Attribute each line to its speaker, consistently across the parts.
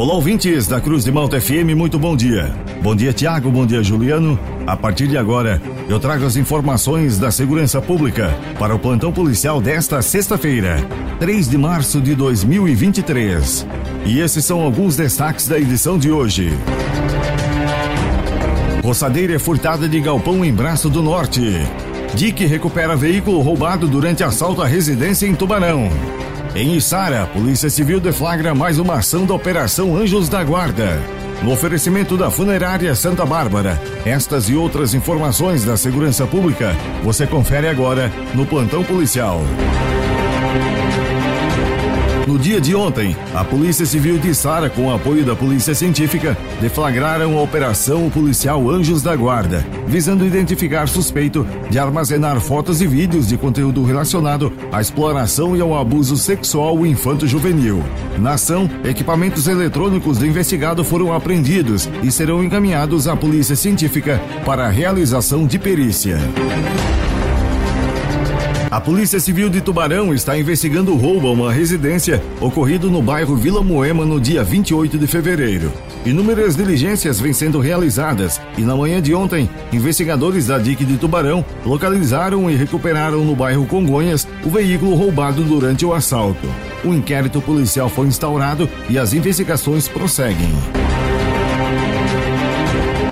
Speaker 1: Olá, ouvintes da Cruz de Malta FM, muito bom dia. Bom dia, Tiago, bom dia, Juliano. A partir de agora, eu trago as informações da segurança pública para o plantão policial desta sexta-feira, 3 de março de 2023. E esses são alguns destaques da edição de hoje. Roçadeira é furtada de galpão em Braço do Norte. Dick recupera veículo roubado durante assalto à residência em Tubarão. Em Içara, Polícia Civil deflagra mais uma ação da Operação Anjos da Guarda. No oferecimento da Funerária Santa Bárbara, estas e outras informações da segurança pública você confere agora no Plantão Policial. No dia de ontem, a Polícia Civil de Sara, com o apoio da Polícia Científica, deflagraram a Operação Policial Anjos da Guarda, visando identificar suspeito de armazenar fotos e vídeos de conteúdo relacionado à exploração e ao abuso sexual infanto-juvenil. Na ação, equipamentos eletrônicos do investigado foram apreendidos e serão encaminhados à Polícia Científica para a realização de perícia. A Polícia Civil de Tubarão está investigando o roubo a uma residência ocorrido no bairro Vila Moema no dia 28 de fevereiro. Inúmeras diligências vêm sendo realizadas e na manhã de ontem, investigadores da DIC de Tubarão localizaram e recuperaram no bairro Congonhas o veículo roubado durante o assalto. O inquérito policial foi instaurado e as investigações prosseguem.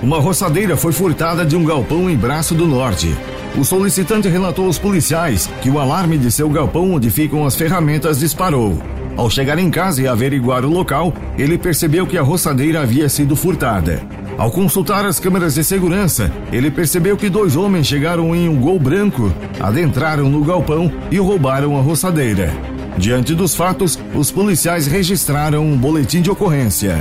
Speaker 1: Uma roçadeira foi furtada de um galpão em Braço do Norte. O solicitante relatou aos policiais que o alarme de seu galpão onde ficam as ferramentas disparou. Ao chegar em casa e averiguar o local, ele percebeu que a roçadeira havia sido furtada. Ao consultar as câmeras de segurança, ele percebeu que dois homens chegaram em um gol branco, adentraram no galpão e roubaram a roçadeira. Diante dos fatos, os policiais registraram um boletim de ocorrência.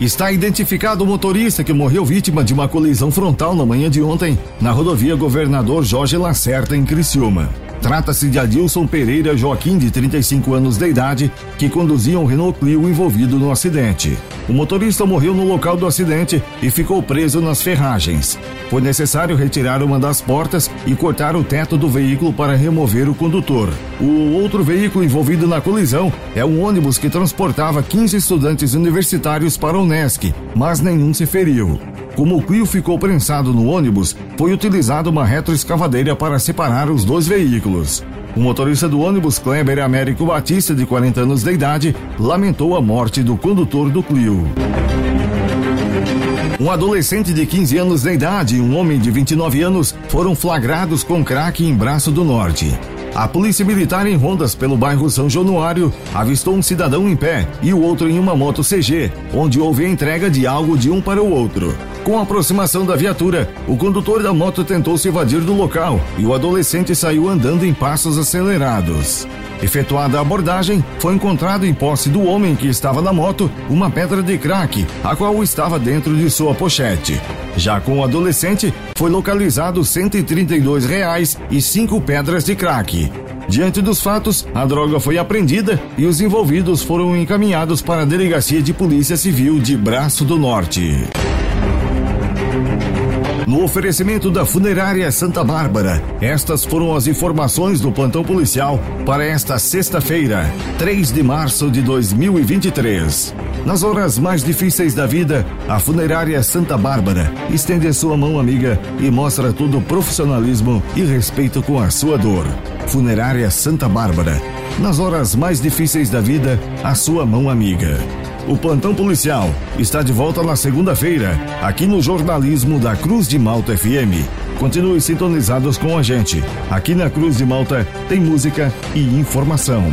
Speaker 1: Está identificado o motorista que morreu vítima de uma colisão frontal na manhã de ontem na rodovia Governador Jorge Lacerda, em Criciúma. Trata-se de Adilson Pereira Joaquim, de 35 anos de idade, que conduzia um Renault Clio envolvido no acidente. O motorista morreu no local do acidente e ficou preso nas ferragens. Foi necessário retirar uma das portas e cortar o teto do veículo para remover o condutor. O outro veículo envolvido na colisão é um ônibus que transportava 15 estudantes universitários para o NESC, mas nenhum se feriu. Como o Clio ficou prensado no ônibus, foi utilizada uma retroescavadeira para separar os dois veículos. O motorista do ônibus, Kleber Américo Batista, de 40 anos de idade, lamentou a morte do condutor do Clio. Um adolescente de 15 anos de idade e um homem de 29 anos foram flagrados com crack em Braço do Norte. A polícia militar em rondas pelo bairro São Januário avistou um cidadão em pé e o outro em uma moto CG, onde houve a entrega de algo de um para o outro. Com a aproximação da viatura, o condutor da moto tentou se evadir do local e o adolescente saiu andando em passos acelerados. Efetuada a abordagem, foi encontrado em posse do homem que estava na moto uma pedra de crack, a qual estava dentro de sua pochete. Já com o adolescente, foi localizado 132 reais e cinco pedras de crack. Diante dos fatos, a droga foi apreendida e os envolvidos foram encaminhados para a Delegacia de Polícia Civil de Braço do Norte. No oferecimento da Funerária Santa Bárbara, estas foram as informações do plantão policial para esta sexta-feira, 3 de março de 2023. Nas horas mais difíceis da vida, a Funerária Santa Bárbara estende a sua mão amiga e mostra todo o profissionalismo e respeito com a sua dor. Funerária Santa Bárbara. Nas horas mais difíceis da vida, a sua mão amiga. O plantão policial está de volta na segunda-feira, aqui no jornalismo da Cruz de Malta FM. Continue sintonizados com a gente. Aqui na Cruz de Malta tem música e informação.